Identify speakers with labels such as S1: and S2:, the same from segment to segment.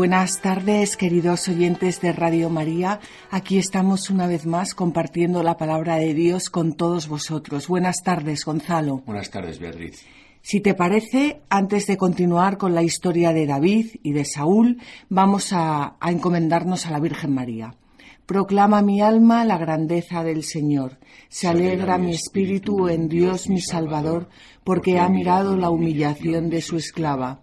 S1: Buenas tardes, queridos oyentes de Radio María. Aquí estamos una vez más compartiendo la palabra de Dios con todos vosotros. Buenas tardes, Gonzalo.
S2: Buenas tardes, Beatriz.
S1: Si te parece, antes de continuar con la historia de David y de Saúl, vamos a, a encomendarnos a la Virgen María. Proclama mi alma la grandeza del Señor. Se alegra mi espíritu en Dios mi Salvador, porque ha mirado la humillación de su esclava.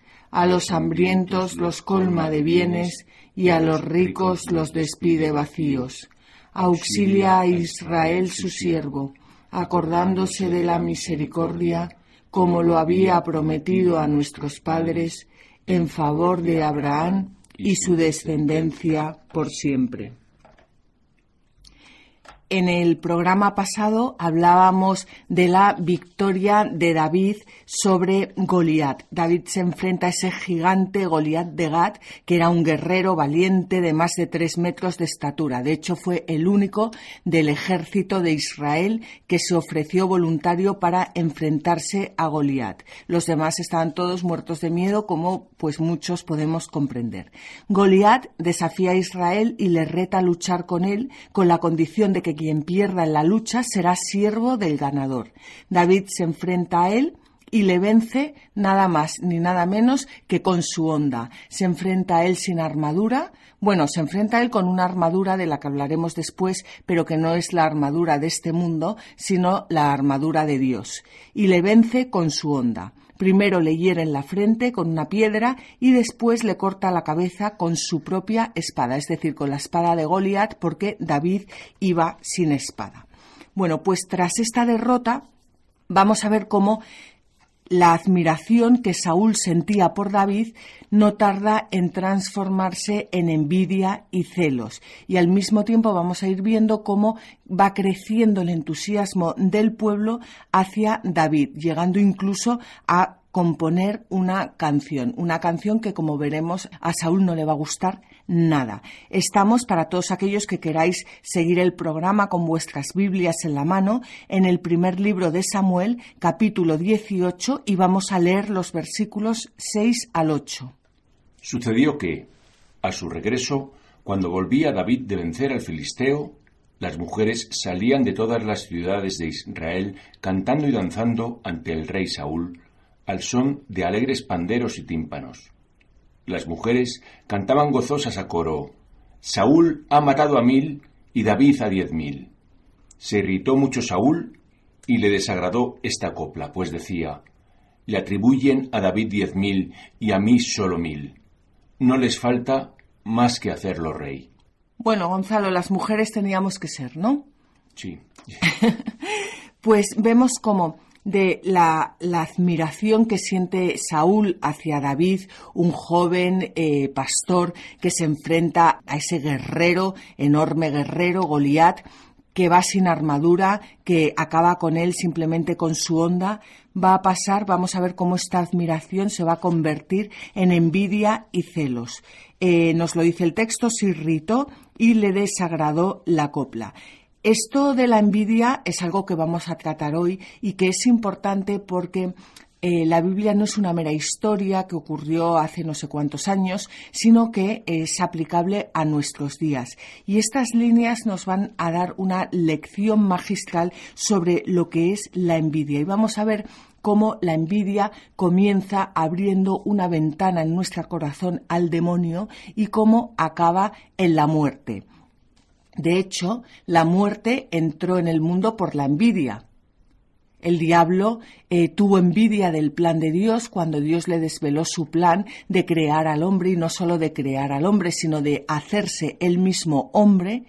S1: A los hambrientos los colma de bienes y a los ricos los despide vacíos. Auxilia a Israel su siervo, acordándose de la misericordia, como lo había prometido a nuestros padres, en favor de Abraham y su descendencia por siempre. En el programa pasado hablábamos de la victoria de David sobre Goliat. David se enfrenta a ese gigante Goliat de Gat, que era un guerrero valiente de más de tres metros de estatura. De hecho, fue el único del ejército de Israel que se ofreció voluntario para enfrentarse a Goliat. Los demás estaban todos muertos de miedo, como pues muchos podemos comprender. Goliat desafía a Israel y le reta a luchar con él con la condición de que quien pierda en la lucha será siervo del ganador. David se enfrenta a él y le vence nada más ni nada menos que con su onda. Se enfrenta a él sin armadura, bueno, se enfrenta a él con una armadura de la que hablaremos después, pero que no es la armadura de este mundo, sino la armadura de Dios. Y le vence con su onda. Primero le hiere en la frente con una piedra y después le corta la cabeza con su propia espada, es decir, con la espada de Goliat, porque David iba sin espada. Bueno, pues tras esta derrota, vamos a ver cómo la admiración que Saúl sentía por David no tarda en transformarse en envidia y celos. Y al mismo tiempo vamos a ir viendo cómo va creciendo el entusiasmo del pueblo hacia David, llegando incluso a componer una canción, una canción que como veremos a Saúl no le va a gustar nada. Estamos para todos aquellos que queráis seguir el programa con vuestras Biblias en la mano en el primer libro de Samuel, capítulo 18, y vamos a leer los versículos 6 al 8.
S2: Sucedió que, a su regreso, cuando volvía David de vencer al filisteo, las mujeres salían de todas las ciudades de Israel cantando y danzando ante el rey Saúl, al son de alegres panderos y tímpanos. Las mujeres cantaban gozosas a coro Saúl ha matado a mil y David a diez mil. Se irritó mucho Saúl y le desagradó esta copla, pues decía Le atribuyen a David diez mil y a mí solo mil. No les falta más que hacerlo rey.
S1: Bueno, Gonzalo, las mujeres teníamos que ser, ¿no?
S2: Sí.
S1: pues vemos cómo de la, admiración que siente Saúl hacia David, un joven eh, pastor que se enfrenta a ese guerrero, enorme guerrero, Goliat, que va sin armadura, que acaba con él simplemente con su onda, va a pasar, vamos a ver cómo esta admiración se va a convertir en envidia y celos. Eh, nos lo dice el texto, se irritó y le desagradó la copla. Esto de la envidia es algo que vamos a tratar hoy y que es importante porque eh, la Biblia no es una mera historia que ocurrió hace no sé cuántos años, sino que es aplicable a nuestros días. Y estas líneas nos van a dar una lección magistral sobre lo que es la envidia. Y vamos a ver cómo la envidia comienza abriendo una ventana en nuestro corazón al demonio y cómo acaba en la muerte. De hecho, la muerte entró en el mundo por la envidia. El diablo eh, tuvo envidia del plan de Dios cuando Dios le desveló su plan de crear al hombre y no solo de crear al hombre, sino de hacerse él mismo hombre.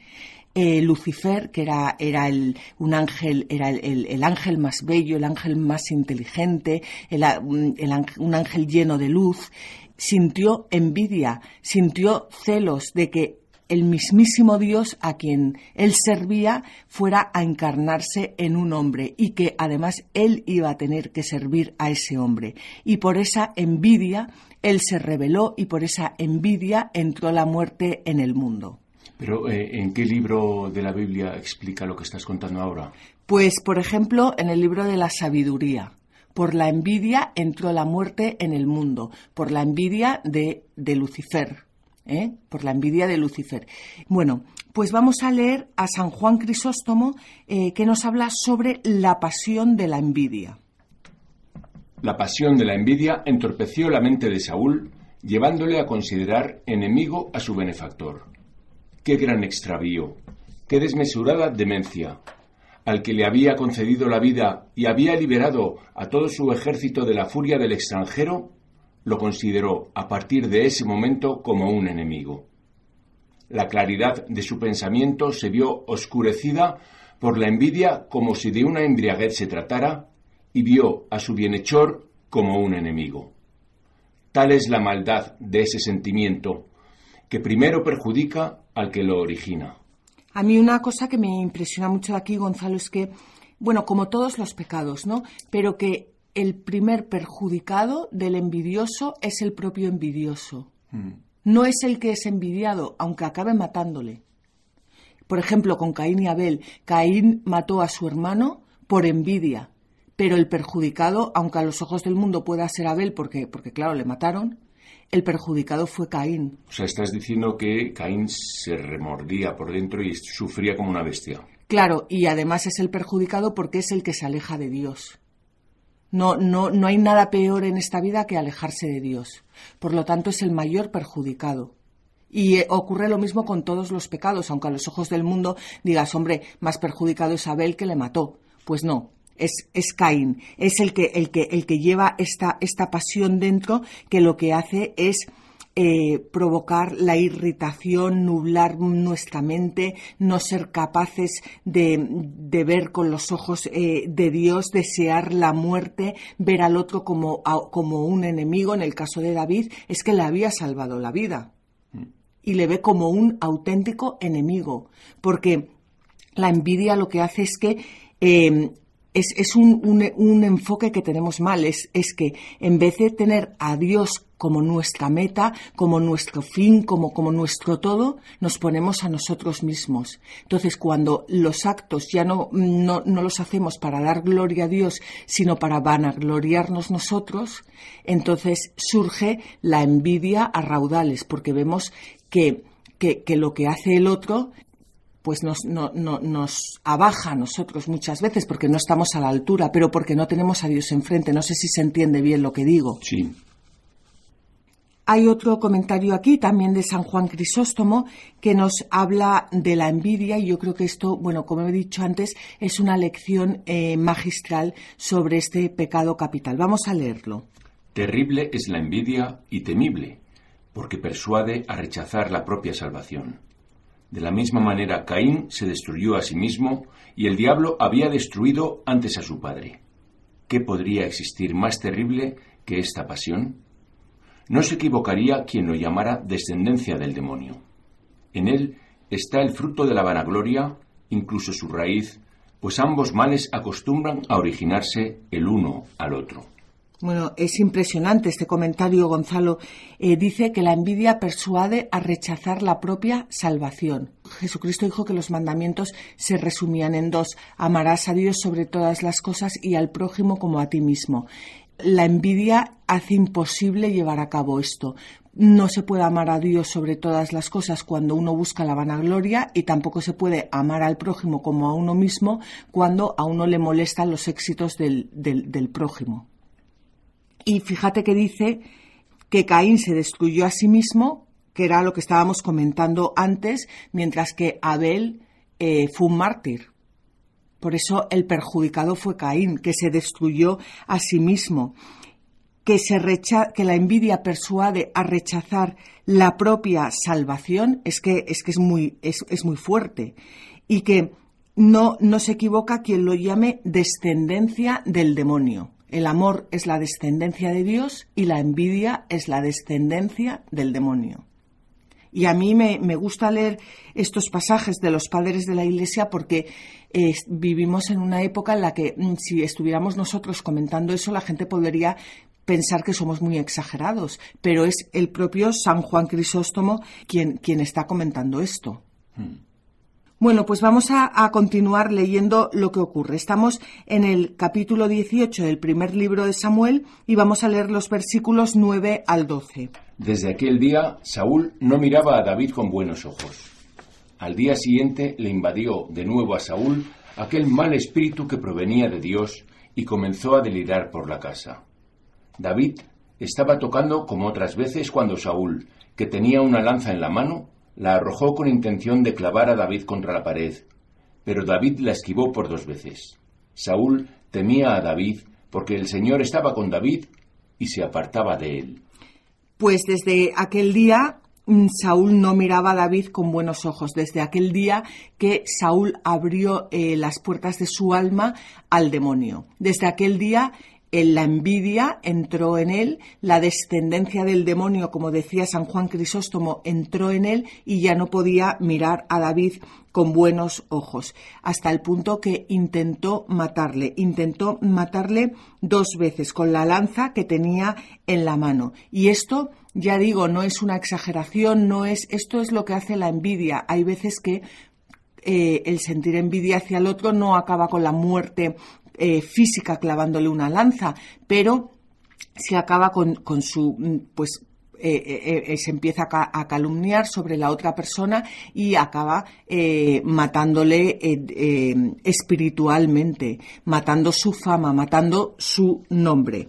S1: Eh, Lucifer, que era, era el, un ángel, era el, ángel más bello, el ángel más inteligente, un ángel lleno de luz, sintió envidia, sintió celos de que el mismísimo Dios a quien él servía fuera a encarnarse en un hombre y que además él iba a tener que servir a ese hombre. Y por esa envidia él se rebeló y por esa envidia entró la muerte en el mundo.
S2: Pero eh, ¿en qué libro de la Biblia explica lo que estás contando ahora?
S1: Pues, por ejemplo, en el libro de la sabiduría. Por la envidia entró la muerte en el mundo, por la envidia de, de Lucifer, ¿eh? por la envidia de Lucifer. Bueno, pues vamos a leer a San Juan Crisóstomo eh, que nos habla sobre la pasión de la envidia.
S2: La pasión de la envidia entorpeció la mente de Saúl, llevándole a considerar enemigo a su benefactor. Qué gran extravío, qué desmesurada demencia. Al que le había concedido la vida y había liberado a todo su ejército de la furia del extranjero, lo consideró a partir de ese momento como un enemigo. La claridad de su pensamiento se vio oscurecida por la envidia como si de una embriaguez se tratara y vio a su bienhechor como un enemigo. Tal es la maldad de ese sentimiento, que primero perjudica al que lo origina.
S1: A mí una cosa que me impresiona mucho aquí, Gonzalo, es que, bueno, como todos los pecados, ¿no? Pero que el primer perjudicado del envidioso es el propio envidioso. Mm. No es el que es envidiado, aunque acabe matándole. Por ejemplo, con Caín y Abel, Caín mató a su hermano por envidia, pero el perjudicado, aunque a los ojos del mundo pueda ser Abel, porque, porque claro, le mataron, el perjudicado fue Caín.
S2: O sea, estás diciendo que Caín se remordía por dentro y sufría como una bestia.
S1: Claro, y además es el perjudicado porque es el que se aleja de Dios. No, no, no hay nada peor en esta vida que alejarse de Dios. Por lo tanto, es el mayor perjudicado. Y eh, ocurre lo mismo con todos los pecados, aunque a los ojos del mundo digas, hombre, más perjudicado es Abel que le mató. Pues no, es, es, Caín, es el que, el que, el que lleva esta, esta pasión dentro que lo que hace es eh, provocar la irritación, nublar nuestra mente, no ser capaces de, de ver con los ojos eh, de Dios, desear la muerte, ver al otro como, como un enemigo. En el caso de David, es que le había salvado la vida y le ve como un auténtico enemigo, porque la envidia lo que hace es que eh, es, es un, un, un, enfoque que tenemos mal, es, es que en vez de tener a Dios como nuestra meta, como nuestro fin, como, como nuestro todo, nos ponemos a nosotros mismos. Entonces, cuando los actos ya no, no, no los hacemos para dar gloria a Dios, sino para vanagloriarnos nosotros, entonces surge la envidia a raudales, porque vemos que, que, que lo que hace el otro pues nos, no, nos abaja a nosotros muchas veces porque no estamos a la altura, pero porque no tenemos a Dios enfrente. No sé si se entiende bien lo que digo.
S2: Sí.
S1: Hay otro comentario aquí también de San Juan Crisóstomo que nos habla de la envidia y yo creo que esto, bueno, como he dicho antes, es una lección eh, magistral sobre este pecado capital. Vamos a leerlo.
S2: Terrible es la envidia y temible, porque persuade a rechazar la propia salvación. De la misma manera, Caín se destruyó a sí mismo y el diablo había destruido antes a su padre. ¿Qué podría existir más terrible que esta pasión? No se equivocaría quien lo llamara descendencia del demonio. En él está el fruto de la vanagloria, incluso su raíz, pues ambos males acostumbran a originarse el uno al otro.
S1: Bueno, es impresionante este comentario, Gonzalo. Eh, dice que la envidia persuade a rechazar la propia salvación. Jesucristo dijo que los mandamientos se resumían en dos. Amarás a Dios sobre todas las cosas y al prójimo como a ti mismo. La envidia hace imposible llevar a cabo esto. No se puede amar a Dios sobre todas las cosas cuando uno busca la vanagloria y tampoco se puede amar al prójimo como a uno mismo cuando a uno le molestan los éxitos del, del prójimo. Y fíjate que dice que Caín se destruyó a sí mismo, que era lo que estábamos comentando antes, mientras que Abel eh, fue un mártir. Por eso el perjudicado fue Caín, que se destruyó a sí mismo, que, se que la envidia persuade a rechazar la propia salvación, es que es, que es, muy, es, es muy fuerte. Y que no, no se equivoca quien lo llame descendencia del demonio. El amor es la descendencia de Dios y la envidia es la descendencia del demonio. Y a mí me, gusta leer estos pasajes de los padres de la Iglesia porque eh, vivimos en una época en la que mm, si estuviéramos nosotros comentando eso, la gente podría pensar que somos muy exagerados, pero es el propio San Juan Crisóstomo quien, quien está comentando esto. Hmm. Bueno, pues vamos a, continuar leyendo lo que ocurre. Estamos en el capítulo 18 del primer libro de Samuel y vamos a leer los versículos 9 al 12.
S2: Desde aquel día, Saúl no miraba a David con buenos ojos. Al día siguiente le invadió de nuevo a Saúl aquel mal espíritu que provenía de Dios y comenzó a delirar por la casa. David estaba tocando como otras veces cuando Saúl, que tenía una lanza en la mano, la arrojó con intención de clavar a David contra la pared, pero David la esquivó por dos veces. Saúl temía a David porque el Señor estaba con David y se apartaba de él.
S1: Pues desde aquel día mm, Saúl no miraba a David con buenos ojos, desde aquel día que Saúl abrió eh, las puertas de su alma al demonio. Desde aquel día la envidia entró en él, la descendencia del demonio, como decía San Juan Crisóstomo, entró en él y ya no podía mirar a David con buenos ojos, hasta el punto que intentó matarle, intentó matarle dos veces con la lanza que tenía en la mano. Y esto, ya digo, no es una exageración, no es, esto es lo que hace la envidia. Hay veces que eh, el sentir envidia hacia el otro no acaba con la muerte eh, física clavándole una lanza, pero se acaba con, su, mm, pues eh, eh, se empieza a, calumniar sobre la otra persona y acaba matándole espiritualmente, matando su fama, matando su nombre.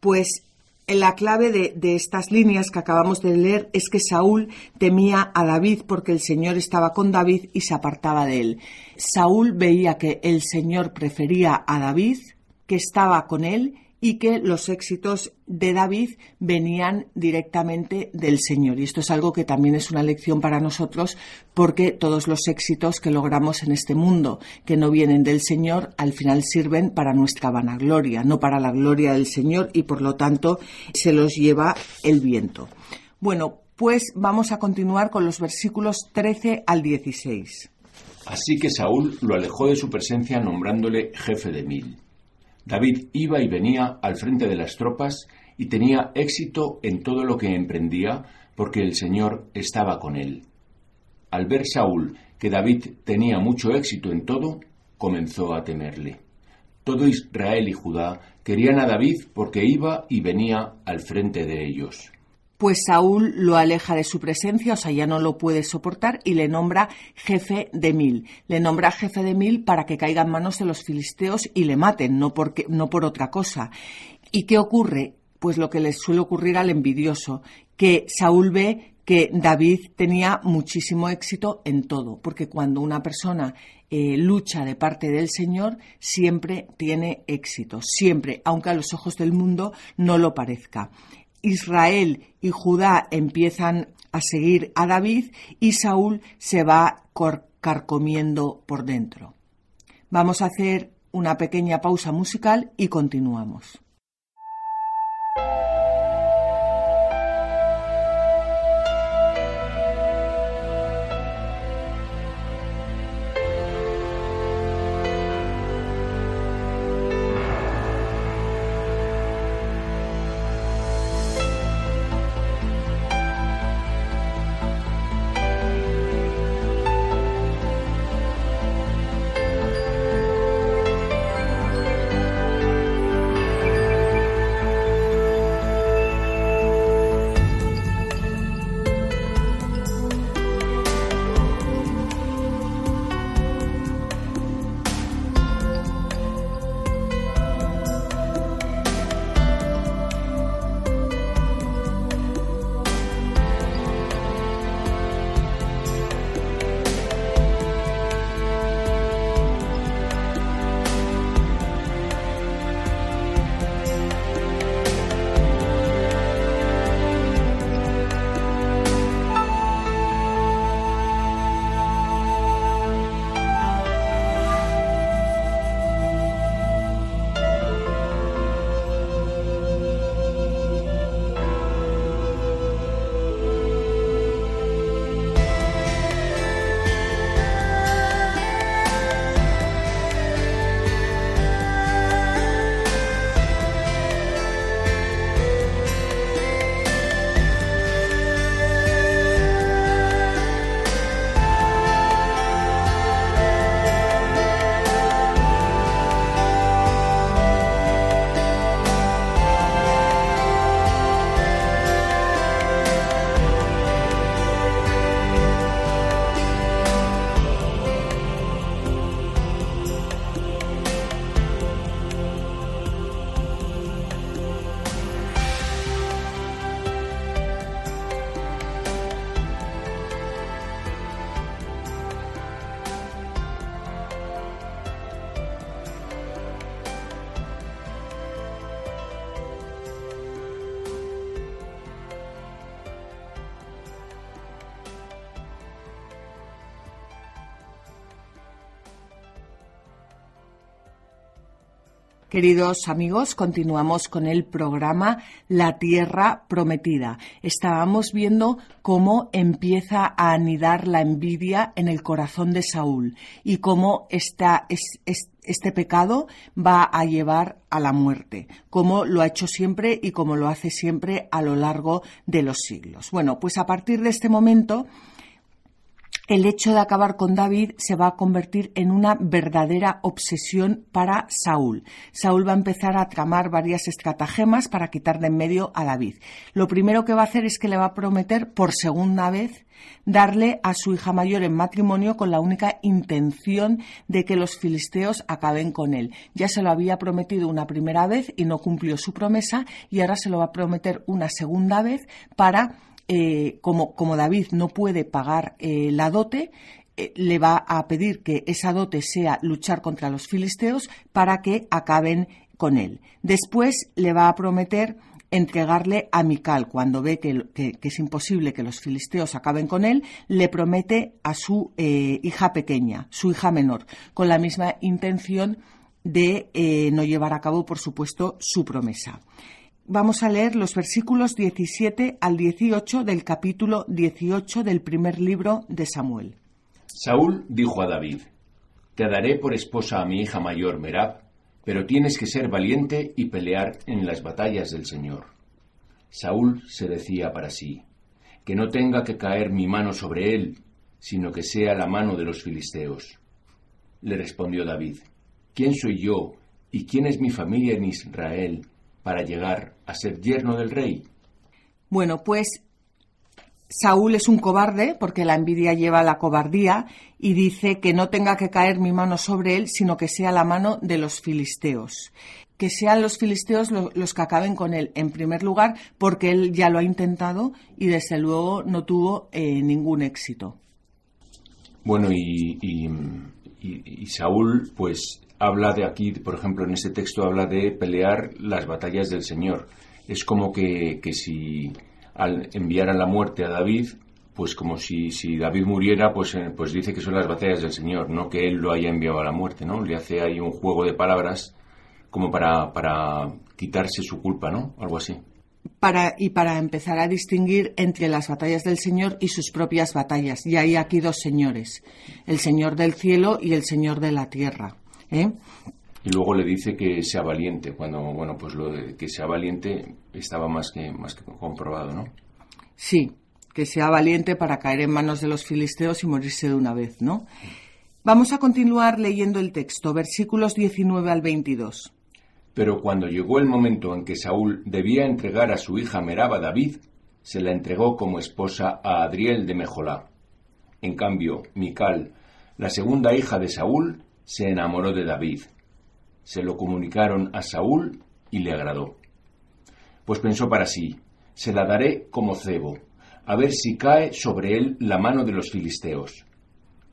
S1: Pues la clave de, estas líneas que acabamos de leer es que Saúl temía a David porque el Señor estaba con David y se apartaba de él. Saúl veía que el Señor prefería a David, que estaba con él y que los éxitos de David venían directamente del Señor. Y esto es algo que también es una lección para nosotros porque todos los éxitos que logramos en este mundo que no vienen del Señor al final sirven para nuestra vanagloria, no para la gloria del Señor y por lo tanto se los lleva el viento. Bueno, pues vamos a continuar con los versículos 13 al 16.
S2: Así que Saúl lo alejó de su presencia nombrándole jefe de mil. David iba y venía al frente de las tropas y tenía éxito en todo lo que emprendía porque el Señor estaba con él. Al ver Saúl que David tenía mucho éxito en todo, comenzó a temerle. Todo Israel y Judá querían a David porque iba y venía al frente de ellos
S1: pues Saúl lo aleja de su presencia, o sea, ya no lo puede soportar y le nombra jefe de mil. Le nombra jefe de mil para que caiga en manos de los filisteos y le maten, no, porque, no por otra cosa. ¿Y qué ocurre? Pues lo que le suele ocurrir al envidioso, que Saúl ve que David tenía muchísimo éxito en todo, porque cuando una persona eh, lucha de parte del Señor, siempre tiene éxito, siempre, aunque a los ojos del mundo no lo parezca. Israel y Judá empiezan a seguir a David y Saúl se va carcomiendo por dentro. Vamos a hacer una pequeña pausa musical y continuamos. Queridos amigos, continuamos con el programa La Tierra Prometida. Estábamos viendo cómo empieza a anidar la envidia en el corazón de Saúl y cómo esta, este pecado va a llevar a la muerte, como lo ha hecho siempre y como lo hace siempre a lo largo de los siglos. Bueno, pues a partir de este momento el hecho de acabar con David se va a convertir en una verdadera obsesión para Saúl. Saúl va a empezar a tramar varias estratagemas para quitar de en medio a David. Lo primero que va a hacer es que le va a prometer por segunda vez darle a su hija mayor en matrimonio con la única intención de que los filisteos acaben con él. Ya se lo había prometido una primera vez y no cumplió su promesa y ahora se lo va a prometer una segunda vez para eh, como, David no puede pagar eh, la dote, eh, le va a pedir que esa dote sea luchar contra los filisteos para que acaben con él. Después le va a prometer entregarle a Mical. Cuando ve que, es imposible que los filisteos acaben con él, le promete a su hija pequeña, su hija menor, con la misma intención de no llevar a cabo, por supuesto, su promesa vamos a leer los versículos 17 al 18 del capítulo 18 del primer libro de Samuel.
S2: Saúl dijo a David, Te daré por esposa a mi hija mayor Merab, pero tienes que ser valiente y pelear en las batallas del Señor. Saúl se decía para sí, que no tenga que caer mi mano sobre él, sino que sea la mano de los filisteos. Le respondió David, ¿quién soy yo y quién es mi familia en Israel para llegar a ser yerno del rey?
S1: Bueno, pues Saúl es un cobarde porque la envidia lleva a la cobardía y dice que no tenga que caer mi mano sobre él, sino que sea la mano de los filisteos. Que sean los filisteos los que acaben con él, en primer lugar, porque él ya lo ha intentado y desde luego no tuvo eh, ningún éxito.
S2: Bueno, y, y Saúl, pues habla de aquí, por ejemplo, en este texto habla de pelear las batallas del Señor. Es como que, si al enviar la muerte a David, pues como si, si David muriera, pues, eh, pues dice que son las batallas del Señor, no que él lo haya enviado a la muerte, ¿no? Le hace ahí un juego de palabras como para, para quitarse su culpa, ¿no? Algo así.
S1: Para, y para empezar a distinguir entre las batallas del Señor y sus propias batallas. Y hay aquí dos señores, el Señor del cielo y el Señor de la tierra. ¿Eh?
S2: Y luego le dice que sea valiente, cuando, bueno, pues lo de que sea valiente estaba más que, más que comprobado, ¿no?
S1: Sí, que sea valiente para caer en manos de los filisteos y morirse de una vez, ¿no? Vamos a continuar leyendo el texto, versículos 19 al 22.
S2: Pero cuando llegó el momento en que Saúl debía entregar a su hija Merab a David, se la entregó como esposa a Adriel de Mejolá. En cambio, Mical, la segunda hija de Saúl, se enamoró de David. Se lo comunicaron a Saúl y le agradó. Pues pensó para sí, se la daré como cebo, a ver si cae sobre él la mano de los filisteos.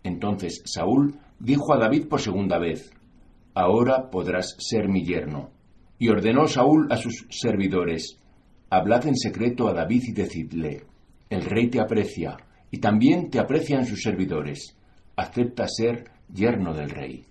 S2: Entonces Saúl dijo a David por segunda vez, Ahora podrás ser mi yerno. Y ordenó Saúl a sus servidores, Hablad en secreto a David y decidle, El rey te aprecia, y también te aprecian sus servidores. Acepta ser yerno del rey.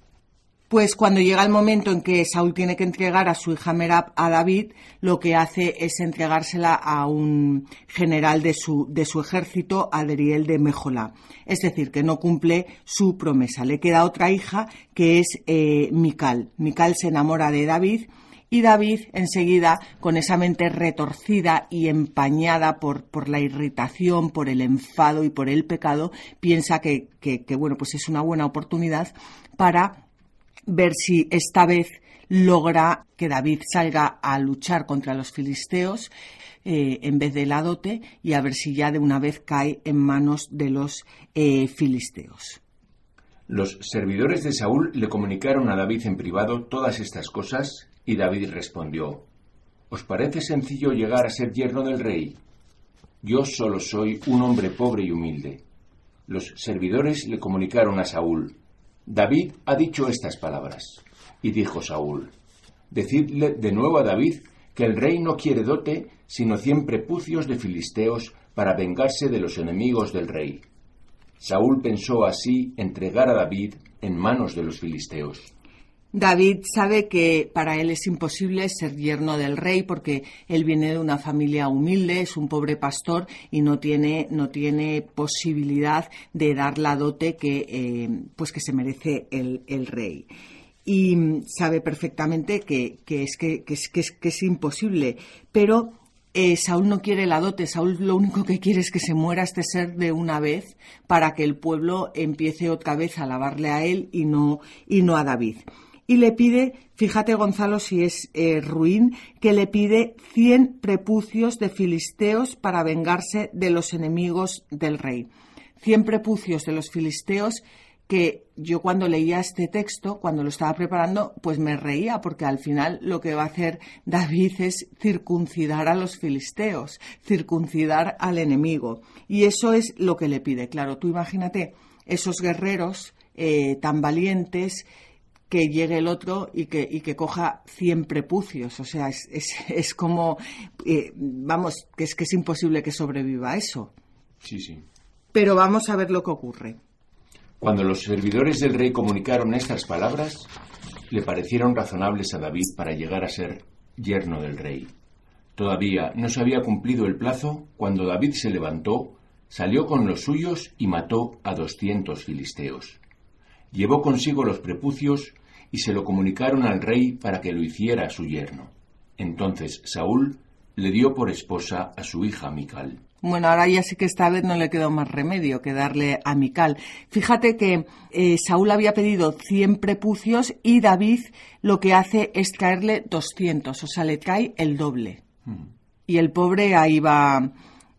S1: Pues cuando llega el momento en que Saúl tiene que entregar a su hija Merab a David, lo que hace es entregársela a un general de su, de su ejército, Adriel de Mejolá. Es decir, que no cumple su promesa. Le queda otra hija que es eh, Mical. Mical se enamora de David y David enseguida, con esa mente retorcida y empañada por, por la irritación, por el enfado y por el pecado, piensa que, bueno, pues es una buena oportunidad para ver si esta vez logra que David salga a luchar contra los filisteos eh, en vez de la dote y a ver si ya de una vez cae en manos de los eh, filisteos.
S2: Los servidores de Saúl le comunicaron a David en privado todas estas cosas y David respondió, ¿Os parece sencillo llegar a ser yerno del rey? Yo solo soy un hombre pobre y humilde. Los servidores le comunicaron a Saúl, David ha dicho estas palabras. Y dijo Saúl, Decidle de nuevo a David que el rey no quiere dote, sino cien prepucios de filisteos para vengarse de los enemigos del rey. Saúl pensó así entregar a David en manos de los filisteos.
S1: David sabe que para él es imposible ser yerno del rey porque él viene de una familia humilde, es un pobre pastor y no tiene, no tiene posibilidad de dar la dote que, eh, pues que se merece el, rey. Y sabe perfectamente que, es, que, es, que, es, imposible, pero eh, Saúl no quiere la dote, Saúl lo único que quiere es que se muera este ser de una vez para que el pueblo empiece otra vez a alabarle a él y no, y no a David y le pide, fíjate Gonzalo si es eh, ruin, que le pide 100 prepucios de filisteos para vengarse de los enemigos del rey. 100 prepucios de los filisteos que yo cuando leía este texto, cuando lo estaba preparando, pues me reía, porque al final lo que va a hacer David es circuncidar a los filisteos, circuncidar al enemigo. Y eso es lo que le pide. Claro, tú imagínate esos guerreros eh, tan valientes que llegue el otro y que, y que coja 100 prepucios. O sea, es, es, como, eh, vamos, que es que es imposible que sobreviva eso.
S2: Sí, sí.
S1: Pero vamos a ver lo que ocurre.
S2: Cuando los servidores del rey comunicaron estas palabras, le parecieron razonables a David para llegar a ser yerno del rey. Todavía no se había cumplido el plazo cuando David se levantó, salió con los suyos y mató a doscientos filisteos. Llevó consigo los prepucios y se lo comunicaron al rey para que lo hiciera su yerno. Entonces Saúl le dio por esposa a su hija Mical.
S1: Bueno, ahora ya sí que esta vez no le quedó más remedio que darle a Mical. Fíjate que eh, Saúl había pedido 100 prepucios y David lo que hace es traerle 200, o sea, le trae el doble. Mm. Y el pobre ahí va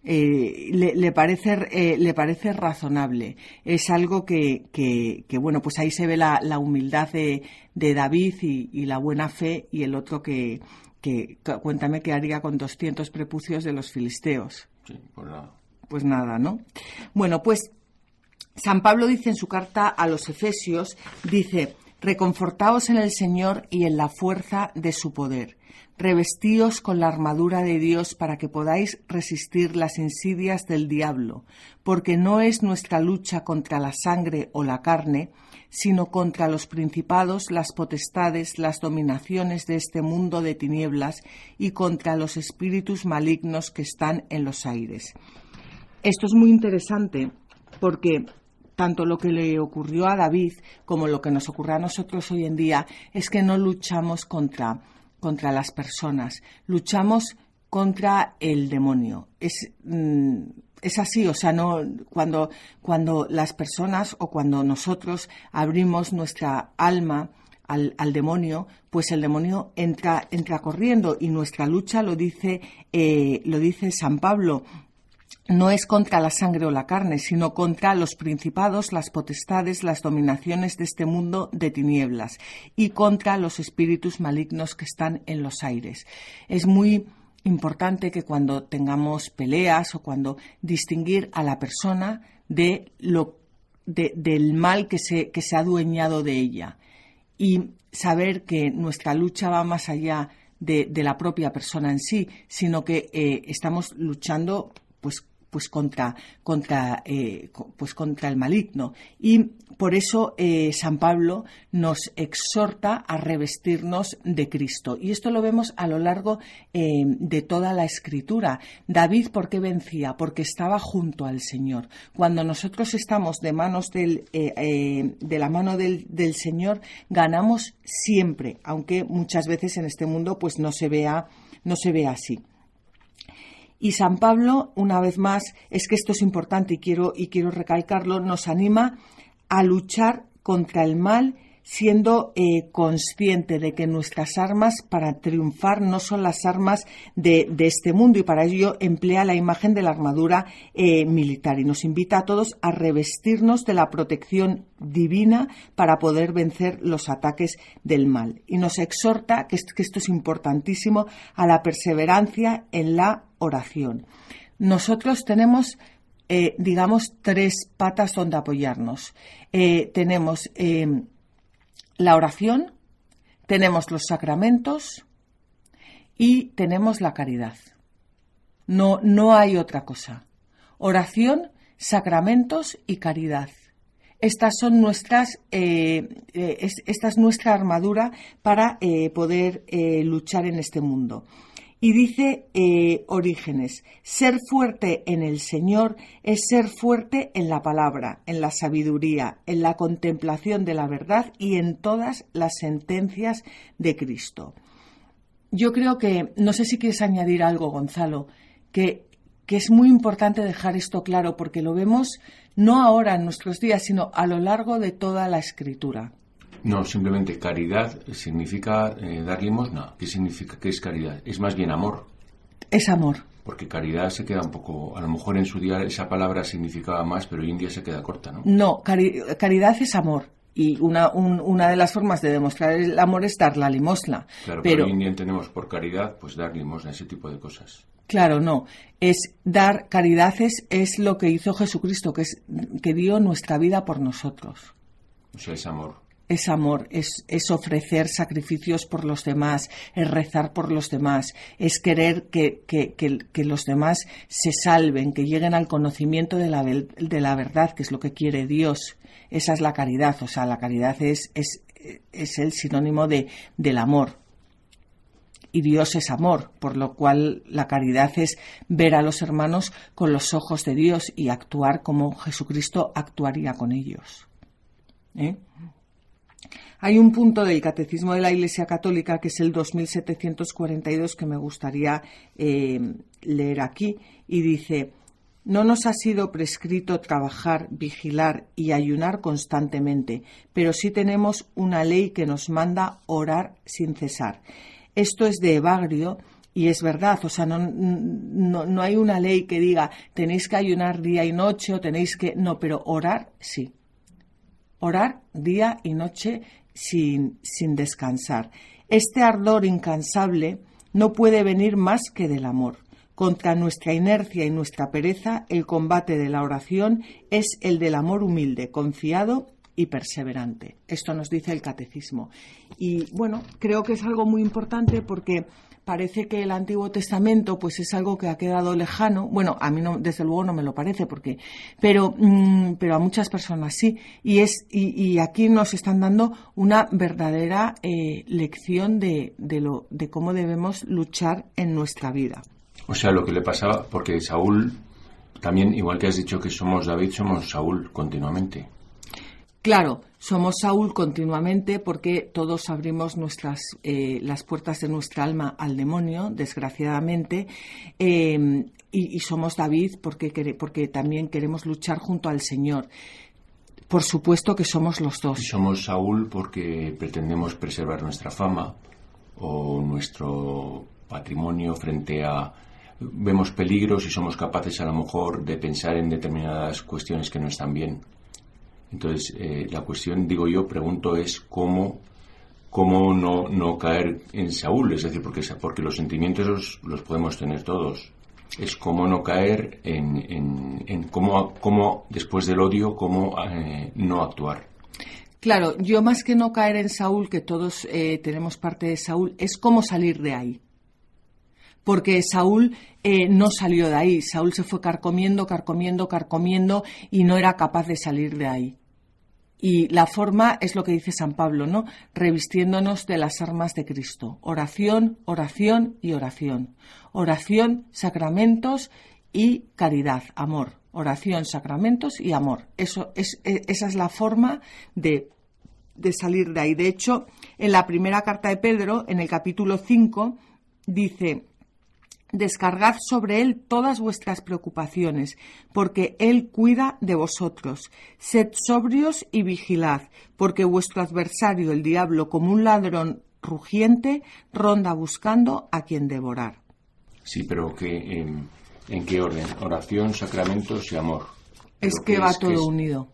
S1: eh, le, parece, eh, le parece razonable. Es algo que, que, bueno, pues ahí se ve la, la humildad de, de David y, la buena fe y el otro que, que, cuéntame qué haría con 200 prepucios de los filisteos.
S2: pues nada.
S1: Pues nada, ¿no? Bueno, pues San Pablo dice en su carta a los Efesios, dice, reconfortaos en el Señor y en la fuerza de su poder revestíos con la armadura de Dios para que podáis resistir las insidias del diablo, porque no es nuestra lucha contra la sangre o la carne, sino contra los principados, las potestades, las dominaciones de este mundo de tinieblas y contra los espíritus malignos que están en los aires. Esto es muy interesante porque tanto lo que le ocurrió a David como lo que nos ocurre a nosotros hoy en día es que no luchamos contra contra las personas, luchamos contra el demonio. Es, mm, es así, o sea, no cuando, cuando las personas o cuando nosotros abrimos nuestra alma al, al, demonio, pues el demonio entra, entra corriendo y nuestra lucha lo dice, eh, lo dice San Pablo, no es contra la sangre o la carne, sino contra los principados, las potestades, las dominaciones de este mundo de tinieblas y contra los espíritus malignos que están en los aires. Es muy importante que cuando tengamos peleas o cuando distinguir a la persona de lo, del mal que se, que se ha adueñado de ella y saber que nuestra lucha va más allá de, la propia persona en sí, sino que eh, estamos luchando pues pues contra, contra, eh, pues contra el maligno. Y por eso eh, San Pablo nos exhorta a revestirnos de Cristo. Y esto lo vemos a lo largo eh, de toda la escritura. David, ¿por qué vencía? Porque estaba junto al Señor. Cuando nosotros estamos de manos del, de la mano del, del Señor, ganamos siempre, aunque muchas veces en este mundo pues no se vea, no se vea así. Y San Pablo, una vez más, es que esto es importante y quiero, y quiero recalcarlo, nos anima a luchar contra el mal siendo eh, consciente de que nuestras armas para triunfar no son las armas de, este mundo. Y para ello emplea la imagen de la armadura eh, militar. Y nos invita a todos a revestirnos de la protección divina para poder vencer los ataques del mal. Y nos exhorta, que, esto es importantísimo, a la perseverancia en la oración. Nosotros tenemos eh, digamos, tres patas donde apoyarnos. tenemos la oración, tenemos los sacramentos y tenemos la caridad. No, no hay otra cosa. Oración, sacramentos y caridad. estas son nuestras, eh, eh, esta es nuestra armadura para eh, poder luchar en este mundo. Y dice Orígenes, ser fuerte en el Señor es ser fuerte en la palabra, en la sabiduría, en la contemplación de la verdad y en todas las sentencias de Cristo. Yo creo que, no sé si quieres añadir algo, Gonzalo, que, que es muy importante dejar esto claro porque lo vemos no ahora en nuestros días, sino a lo largo de toda la escritura.
S2: No, simplemente caridad significa eh, dar limosna. ¿Qué significa? ¿Qué es caridad? Es más bien amor.
S1: Es amor.
S2: Porque caridad se queda un poco, a lo mejor en su día esa palabra significaba más, pero hoy en día se queda corta, ¿no?
S1: No, caridad es amor. Y una, una de las formas de demostrar el amor es dar la limosna.
S2: Claro, pero hoy en día entendemos por caridad, pues dar limosna, ese tipo de cosas.
S1: Claro, no. Es dar caridad es, lo que hizo Jesucristo, que es que dio nuestra vida por nosotros.
S2: O sea, es amor.
S1: Es amor, es, es ofrecer sacrificios por los demás, es rezar por los demás, es querer que, que, los demás se salven, que lleguen al conocimiento de la, de la verdad, que es lo que quiere Dios. Esa es la caridad, o sea, la caridad es, es, es el sinónimo de, del amor y Dios es amor, por lo cual la caridad es ver a los hermanos con los ojos de Dios y actuar como Jesucristo actuaría con ellos. ¿Eh? Hay un punto del Catecismo de la Iglesia Católica, que es el 2742, que me gustaría eh, leer aquí, y dice, no nos ha sido prescrito trabajar, vigilar y ayunar constantemente, pero sí tenemos una ley que nos manda orar sin cesar esto es de Evagrio y es verdad, o sea, no, no, hay una ley que diga tenéis que ayunar día y noche o tenéis que... No, pero orar sí. Orar día y noche sin, sin descansar. Este ardor incansable no puede venir más que del amor. Contra nuestra inercia y nuestra pereza, el combate de la oración es el del amor humilde, confiado y perseverante. Esto nos dice el catecismo. Y bueno, creo que es algo muy importante porque parece que el Antiguo Testamento pues es algo que ha quedado lejano. Bueno, a mí no, desde luego no me lo parece porque, pero, mm, pero a muchas personas sí. Y es y, aquí nos están dando una verdadera eh, lección de, de, lo, de cómo debemos luchar en nuestra vida.
S2: O sea, lo que le pasaba, porque Saúl también, igual que has dicho que somos David, somos Saúl continuamente.
S1: Claro, somos Saúl continuamente porque todos abrimos nuestras, eh, las puertas de nuestra alma al demonio, desgraciadamente, em, y, somos David porque, porque también queremos luchar junto al Señor. Por supuesto que somos los dos.
S2: somos Saúl porque pretendemos preservar nuestra fama o nuestro patrimonio frente a vemos peligros y somos capaces a lo mejor de pensar en determinadas cuestiones que no están bien entonces, eh, la cuestión, digo yo, pregunto, es cómo, cómo no, no caer en Saúl, es decir, porque, porque los sentimientos los, podemos tener todos. Es cómo no caer en, en, cómo, cómo, después del odio, cómo eh, no actuar.
S1: Claro, yo más que no caer en Saúl, que todos eh, tenemos parte de Saúl, es cómo salir de ahí porque Saúl no salió de ahí. Saúl se fue carcomiendo, carcomiendo, carcomiendo y no era capaz de salir de ahí. Y la forma es lo que dice San Pablo, ¿no? Revistiéndonos de las armas de Cristo. Oración, oración y oración. Oración, sacramentos y caridad, amor. Oración, sacramentos y amor. Eso es, e, esa es la forma de, de salir de ahí. De hecho, en la primera carta de Pedro, en el capítulo 5, dice, Descargad sobre Él todas vuestras preocupaciones, porque Él cuida de vosotros. Sed sobrios y vigilad, porque vuestro adversario, el diablo, como un ladrón rugiente, ronda buscando a quien devorar.
S2: Sí, pero que, ¿en, qué orden? Oración, sacramentos y amor.
S1: Es que, va todo unido.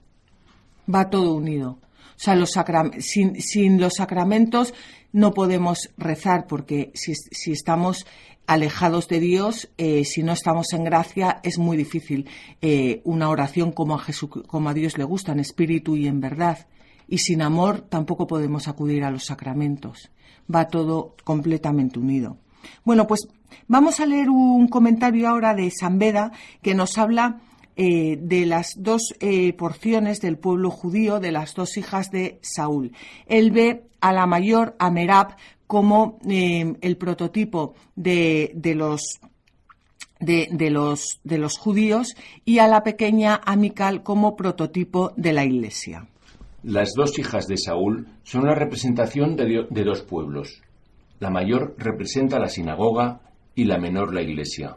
S1: Va todo unido. O sea, los sin, sin, los sacramentos no podemos rezar porque si, si estamos alejados de Dios, eh, si no estamos en gracia, es muy difícil eh, una oración como a, Jesús, como a Dios le gusta, en espíritu y en verdad. Y sin amor tampoco podemos acudir a los sacramentos. Va todo completamente unido. Bueno, pues vamos a leer un comentario ahora de San Beda que nos habla eh, de las dos porciones del pueblo judío, de las dos hijas de Saúl. Él ve a la mayor, a Merab, como el prototipo de, los de, los, de, los, judíos y a la pequeña Amical como prototipo de la Iglesia.
S2: Las dos hijas de Saúl son la representación de, de dos pueblos. La mayor representa la sinagoga y la menor la Iglesia.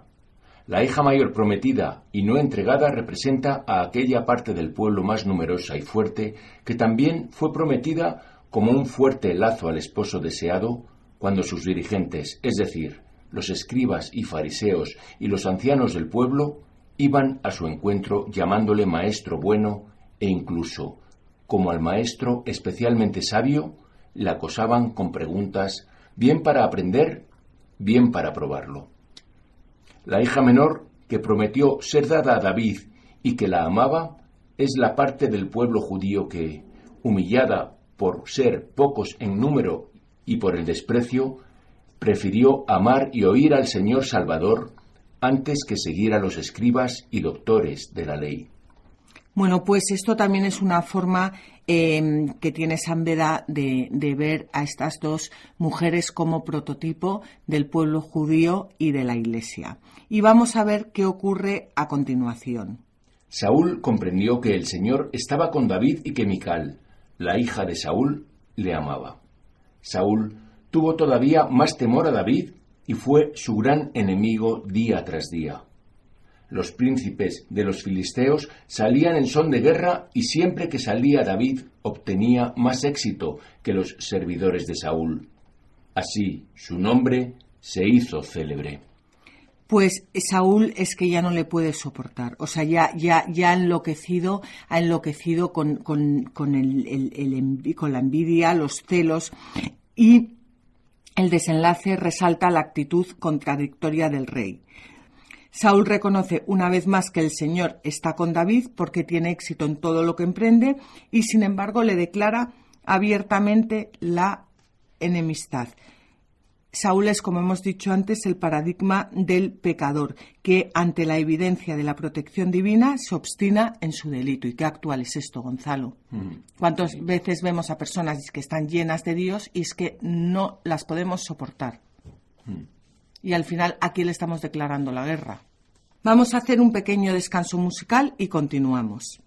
S2: La hija mayor prometida y no entregada representa a aquella parte del pueblo más numerosa y fuerte que también fue prometida como un fuerte lazo al esposo deseado cuando sus dirigentes, es decir, los escribas y fariseos y los ancianos del pueblo, iban a su encuentro llamándole maestro bueno e incluso, como al maestro especialmente sabio, le acosaban con preguntas bien para aprender, bien para probarlo. La hija menor, que prometió ser dada a David y que la amaba, es la parte del pueblo judío que, humillada por ser pocos en número y por el desprecio, prefirió amar y oír al Señor Salvador antes que seguir a los escribas y doctores de la ley.
S1: Bueno, pues esto también es una forma em, que tiene San Beda de, de, ver a estas dos mujeres como prototipo del pueblo judío y de la Iglesia. Y vamos a ver qué ocurre a continuación.
S2: Saúl comprendió que el Señor estaba con David y que Mical, la hija de Saúl, le amaba. Saúl tuvo todavía más temor a David y fue su gran enemigo día tras día los príncipes de los filisteos salían en son de guerra y siempre que salía David obtenía más éxito que los servidores de Saúl. Así su nombre se hizo célebre.
S1: Pues Saúl es que ya no le puede soportar, o sea, ya, ya, ya ha enloquecido, ha enloquecido con, con, con, el, con la envidia, los celos y el desenlace resalta la actitud contradictoria del rey. Saúl reconoce una vez más que el Señor está con David porque tiene éxito en todo lo que emprende y sin embargo le declara abiertamente la enemistad. Saúl es, como hemos dicho antes, el paradigma del pecador, que ante la evidencia de la protección divina se obstina en su delito. ¿Y qué actual es esto, Gonzalo? Mm. ¿Cuántas veces vemos a personas que están llenas de Dios y es que no las podemos soportar? Mm y al final aquí le estamos declarando la guerra. Vamos a hacer un pequeño descanso musical y continuamos.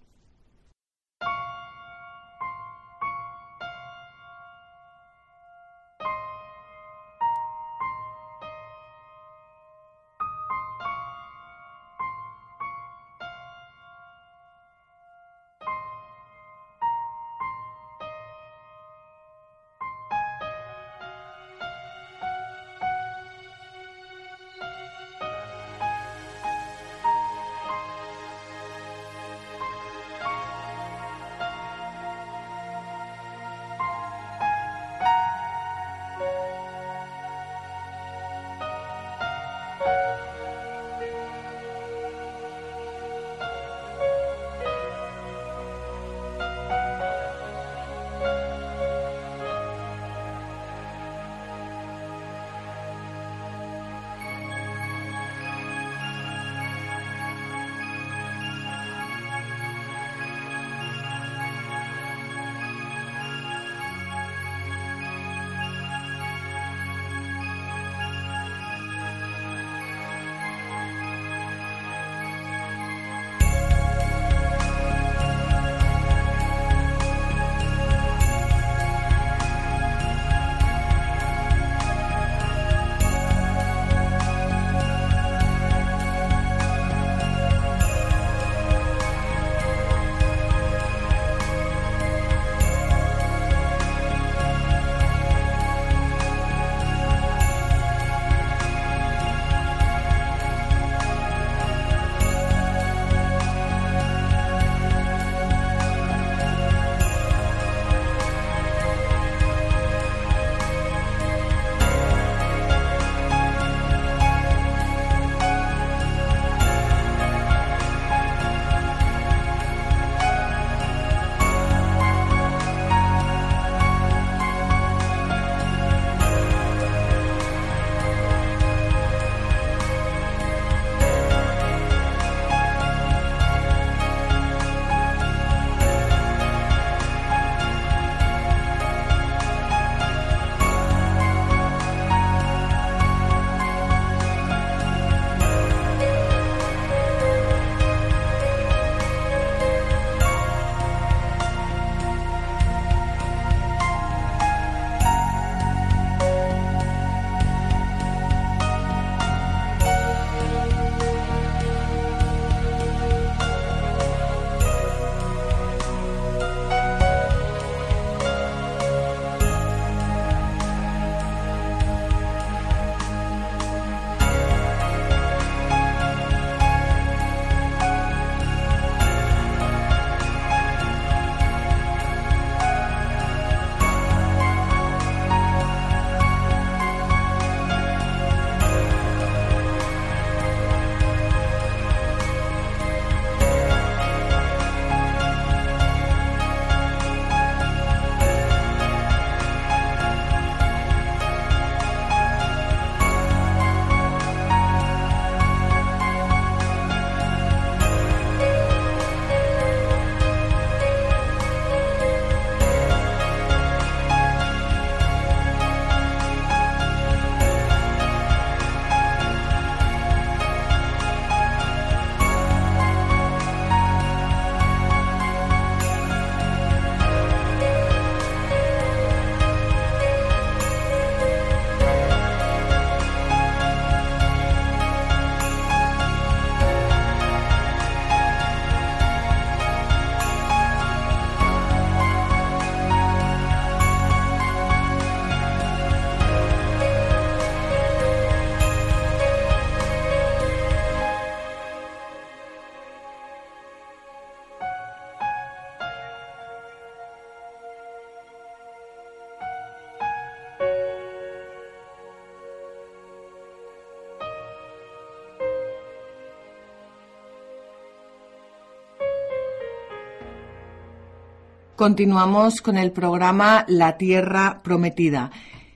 S1: Continuamos con el programa La Tierra Prometida.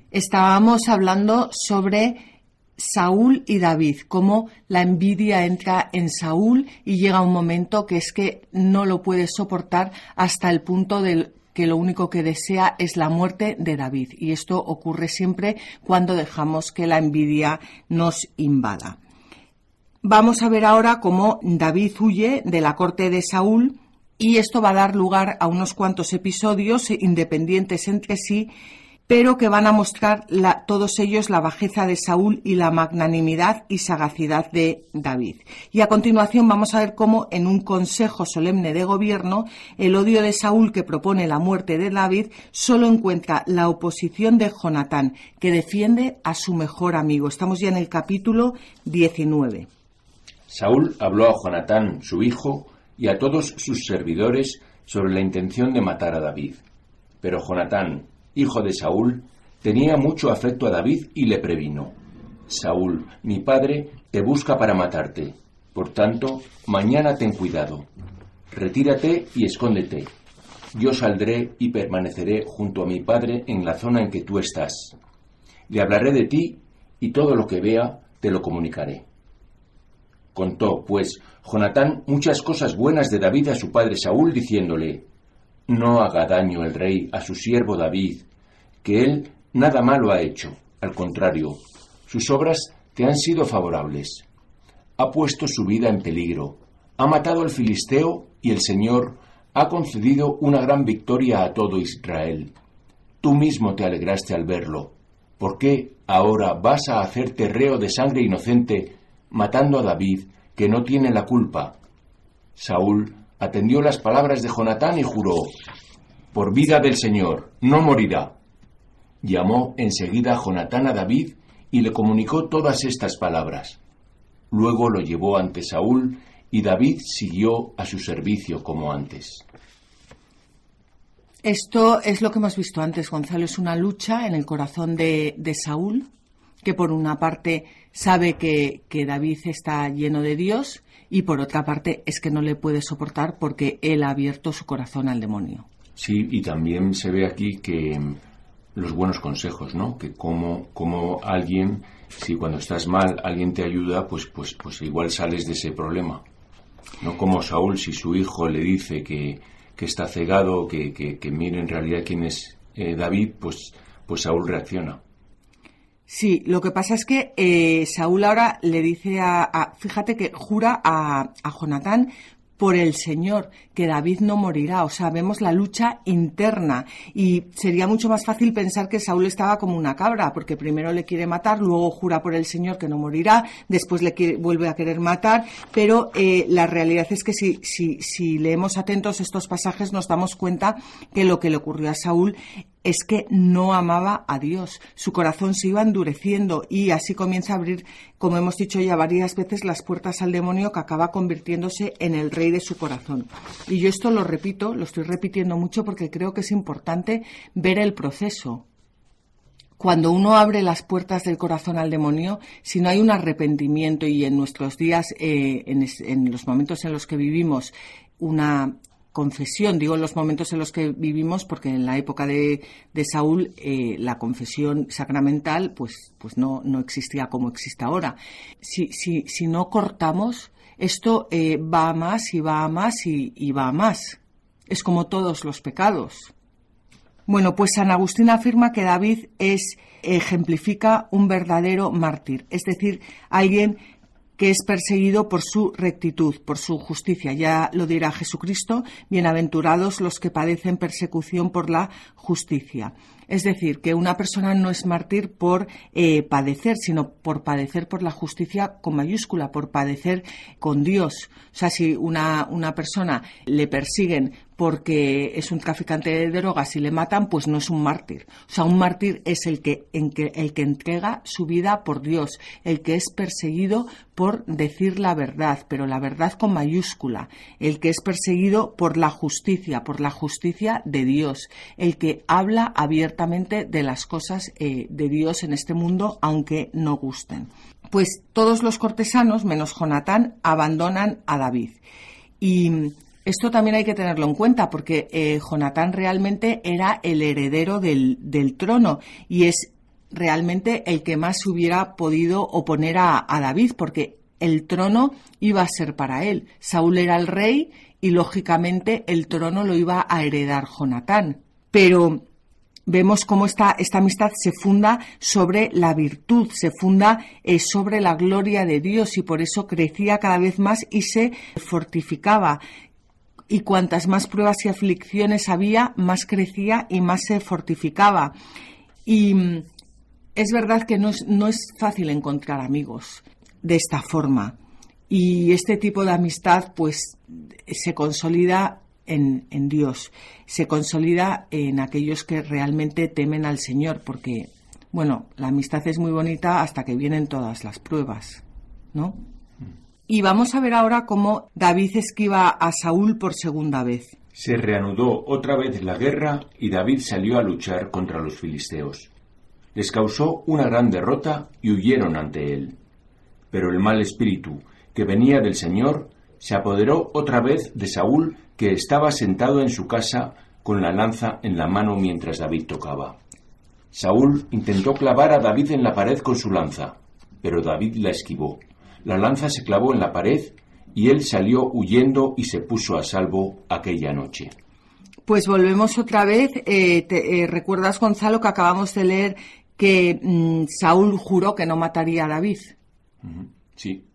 S1: Estábamos hablando sobre Saúl y David, cómo la envidia entra en Saúl y llega un momento que es que no lo puede soportar hasta el punto de que lo único que desea es la muerte de David. Y esto ocurre siempre cuando dejamos que la envidia nos invada. Vamos a ver ahora cómo David huye de la corte de Saúl y esto va a dar lugar a unos cuantos episodios independientes entre sí, pero que van a mostrar todos ellos la bajeza de Saúl y la magnanimidad y sagacidad de David. Y a continuación vamos a ver cómo en un consejo solemne de gobierno el odio de Saúl que propone la muerte de David solo encuentra la oposición de Jonatán, que defiende a su mejor amigo. Estamos ya en el capítulo 19.
S2: Saúl habló a Jonatán, su hijo, y a todos sus servidores sobre la intención de matar a David. Pero Jonatán, hijo de Saúl, tenía mucho afecto a David y le previno. Saúl, mi padre, te busca para matarte. Por tanto, mañana ten cuidado. Retírate y escóndete. Yo saldré y permaneceré junto a mi padre en la zona en que tú estás. Le hablaré de ti y todo lo que vea te lo comunicaré. Contó, pues, Jonatán muchas cosas buenas de David a su padre Saúl, diciéndole, No haga daño el rey a su siervo David, que él nada malo ha hecho, al contrario, sus obras te han sido favorables. Ha puesto su vida en peligro, ha matado al filisteo y el Señor ha concedido una gran victoria a todo Israel. Tú mismo te alegraste al verlo. ¿Por qué ahora vas a hacerte reo de sangre inocente matando a David, que no tiene la culpa. Saúl atendió las palabras de Jonatán y juró, por vida del Señor, no morirá. Llamó enseguida a Jonatán a David y le comunicó todas estas palabras. Luego lo llevó ante Saúl y David siguió a su servicio como antes.
S1: Esto es lo que hemos visto antes, Gonzalo. Es una lucha en el corazón de, de Saúl, que por una parte sabe que, David está lleno de Dios y por otra parte es que no le puede soportar porque él ha abierto su corazón al demonio.
S2: Sí, y también se ve aquí que mm, los buenos consejos, ¿no? Que como, como alguien, si cuando estás mal alguien te ayuda, pues, pues, pues igual sales de ese problema. No como Saúl, si su hijo le dice que, que está cegado, que, que, mire en realidad quién es eh, David, pues, pues Saúl reacciona.
S1: Sí, lo que pasa es que eh, Saúl ahora le dice a, fíjate que jura a, a Jonatán por el Señor, que David no morirá. O sea, vemos la lucha interna y sería mucho más fácil pensar que Saúl estaba como una cabra, porque primero le quiere matar, luego jura por el Señor que no morirá, después le vuelve a querer matar, pero eh, la realidad es que si, si, si leemos atentos estos pasajes nos damos cuenta que lo que le ocurrió a Saúl es que no amaba a Dios. Su corazón se iba endureciendo y así comienza a abrir, como hemos dicho ya varias veces, las puertas al demonio que acaba convirtiéndose en el rey de su corazón. Y yo esto lo repito, lo estoy repitiendo mucho porque creo que es importante ver el proceso. Cuando uno abre las puertas del corazón al demonio, si no hay un arrepentimiento y en nuestros días, eh, en los momentos en los que vivimos, una confesión, digo los momentos en los que vivimos, porque en la época de, Saúl eh, la confesión sacramental pues, pues no, no existía como existe ahora. Si, si, si no cortamos, esto eh, va a más y va a más y, y va a más. Es como todos los pecados. Bueno, pues San Agustín afirma que David es ejemplifica un verdadero mártir, es decir, alguien que es perseguido por su rectitud, por su justicia. Ya lo dirá Jesucristo, bienaventurados los que padecen persecución por la justicia. Es decir, que una persona no es mártir por eh, padecer, sino por padecer por la justicia con mayúscula, por padecer con Dios. O sea, si una, una persona le persiguen porque es un traficante de drogas y le matan, pues no es un mártir. O sea, un mártir es el que, el que entrega su vida por Dios, el que es perseguido por decir la verdad, pero la verdad con mayúscula, el que es perseguido por la justicia, por la justicia de Dios, el que habla abiertamente de las cosas eh, de Dios en este mundo, aunque no gusten. Pues todos los cortesanos, menos Jonatán, abandonan a David. Y Esto también hay que tenerlo en cuenta porque eh, Jonatán realmente era el heredero del, trono y es realmente el que más hubiera podido oponer a, a David porque el trono iba a ser para él. Saúl era el rey y lógicamente el trono lo iba a heredar Jonatán. Pero vemos cómo esta, esta amistad se funda sobre la virtud, se funda eh, sobre la gloria de Dios y por eso crecía cada vez más y se fortificaba. Y cuantas más pruebas y aflicciones había, más crecía y más se fortificaba. Y mm, es verdad que no es, no es fácil encontrar amigos de esta forma. Y este tipo de amistad, pues, se consolida en, en, Dios, se consolida en aquellos que realmente temen al Señor, porque, bueno, la amistad es muy bonita hasta que vienen todas las pruebas, ¿no? Y vamos a ver ahora cómo David esquiva a Saúl por segunda vez.
S2: Se reanudó otra vez la guerra y David salió a luchar contra los filisteos. Les causó una gran derrota y huyeron ante él. Pero el mal espíritu que venía del Señor se apoderó otra vez de Saúl, que estaba sentado en su casa con la lanza en la mano mientras David tocaba. Saúl intentó clavar a David en la pared con su lanza, pero David la esquivó. La lanza se clavó en la pared y él salió huyendo y se puso a salvo aquella noche.
S1: Pues volvemos otra vez. Eh, eh, ¿Recuerdas, Gonzalo, que acabamos de leer que mm, Saúl juró que no mataría a David?
S2: Sí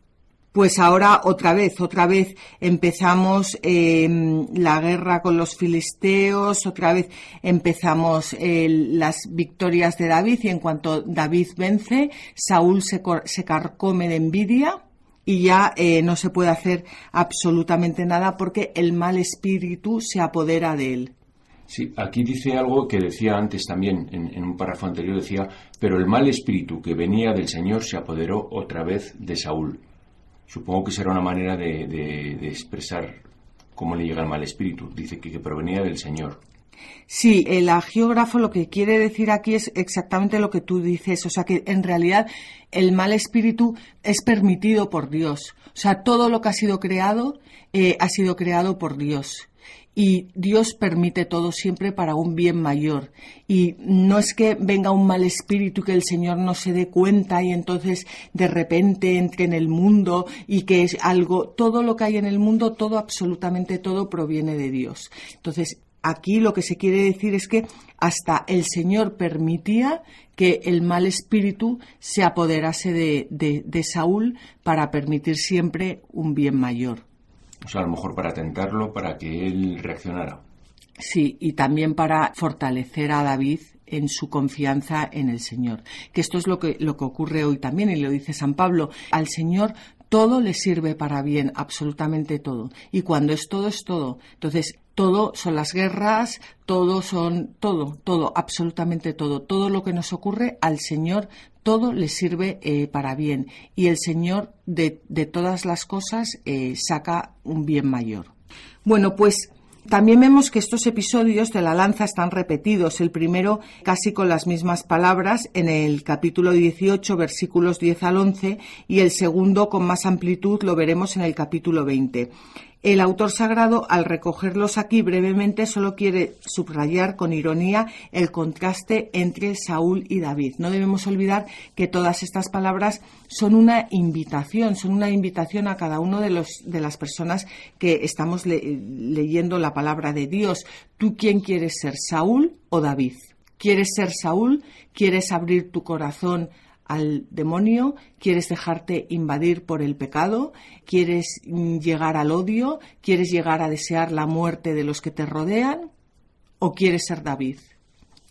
S1: pues ahora otra vez, otra vez empezamos em, la guerra con los filisteos, otra vez empezamos las victorias de David y en cuanto David vence, Saúl se, se carcome de envidia y ya eh, no se puede hacer absolutamente nada porque el mal espíritu se apodera de él.
S2: Sí, aquí dice algo que decía antes también, en, en, un párrafo anterior decía, pero el mal espíritu que venía del Señor se apoderó otra vez de Saúl. Supongo que será una manera de, expresar cómo le llega el mal espíritu. Dice que, provenía del Señor.
S1: Sí, el agiógrafo lo que quiere decir aquí es exactamente lo que tú dices, o sea que en realidad el mal espíritu es permitido por Dios, o sea, todo lo que ha sido creado eh, ha sido creado por Dios y Dios permite todo siempre para un bien mayor. Y no es que venga un mal espíritu que el Señor no se dé cuenta y entonces de repente entre en el mundo y que es algo, todo lo que hay en el mundo, todo, absolutamente todo proviene de Dios. Entonces, aquí lo que se quiere decir es que hasta el Señor permitía que el mal espíritu se apoderase de, de Saúl para permitir siempre un bien mayor.
S2: O sea, a lo mejor para tentarlo, para que él reaccionara.
S1: Sí, y también para fortalecer a David en su confianza en el Señor. Que esto es lo que, lo que ocurre hoy también, y lo dice San Pablo. Al Señor todo le sirve para bien, absolutamente todo. Y cuando es todo, es todo. Entonces, todo son las guerras, todo son, todo, todo, absolutamente todo. Todo lo que nos ocurre al Señor, todo le sirve eh, para bien. Y el Señor de, todas las cosas eh, saca un bien mayor. Bueno, pues también vemos que estos episodios de la lanza están repetidos. El primero casi con las mismas palabras en el capítulo 18, versículos 10 al 11, y el segundo con más amplitud lo veremos en el capítulo 20. El autor sagrado, al recogerlos aquí brevemente, solo quiere subrayar con ironía el contraste entre Saúl y David. No debemos olvidar que todas estas palabras son una invitación, son una invitación a cada uno de, de las personas que estamos leyendo la palabra de Dios. ¿Tú quién quieres ser, Saúl o David? ¿Quieres ser Saúl? ¿Quieres abrir tu corazón al demonio, quieres dejarte invadir por el pecado, quieres llegar al odio, quieres llegar a desear la muerte de los que te rodean, o quieres ser David.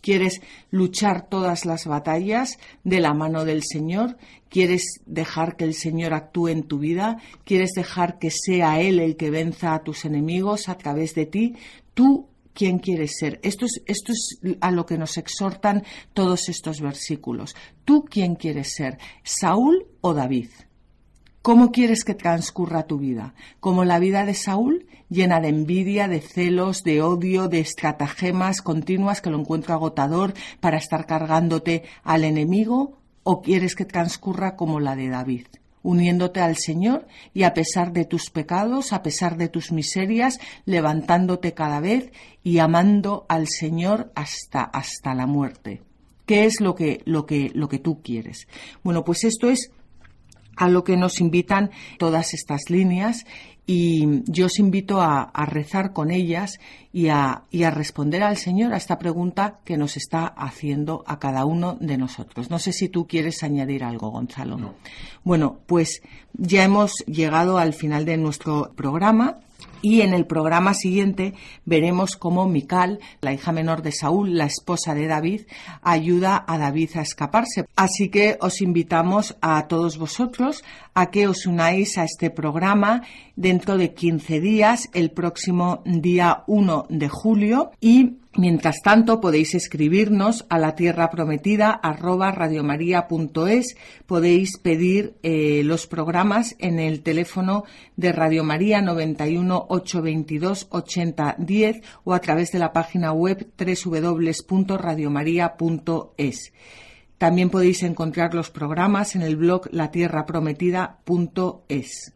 S1: ¿Quieres luchar todas las batallas de la mano del Señor? ¿Quieres dejar que el Señor actúe en tu vida? ¿Quieres dejar que sea Él el que venza a tus enemigos a través de ti? Tú quién quieres ser. Esto es, a lo que nos exhortan todos estos versículos. ¿Tú quién quieres ser? ¿Saúl o David? ¿Cómo quieres que transcurra tu vida? ¿Como la vida de Saúl, llena de envidia, de celos, de odio, de estratagemas continuas que lo encuentro agotador para estar cargándote al enemigo? ¿O quieres que transcurra como la de David? Uniéndote al Señor y a pesar de tus pecados, a pesar de tus miserias, levantándote cada vez y amando al Señor hasta, hasta la muerte. ¿Qué es lo que, lo que, lo que tú quieres? Bueno, pues esto es a lo que nos invitan todas estas líneas y yo os invito a, rezar con ellas y a, responder al Señor a esta pregunta que nos está haciendo a cada uno de nosotros. No sé si tú quieres añadir algo, Gonzalo. Bueno, pues ya hemos llegado al final de nuestro programa. Y en el programa siguiente veremos cómo Mical, la hija menor de Saúl, la esposa de David, ayuda a David a escaparse. Así que os invitamos a todos vosotros a que os unáis a este programa dentro de 15 días, el próximo día 1 de julio. Y Mientras tanto, podéis escribirnos a la tierra prometida. Podéis pedir eh, los programas en el teléfono de Radio María 91 822 8010 o a través de la página web www.radiomaria.es. También podéis encontrar los programas en el blog latierraprometida.es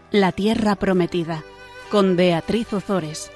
S3: la Tierra Prometida, con Beatriz Ozores.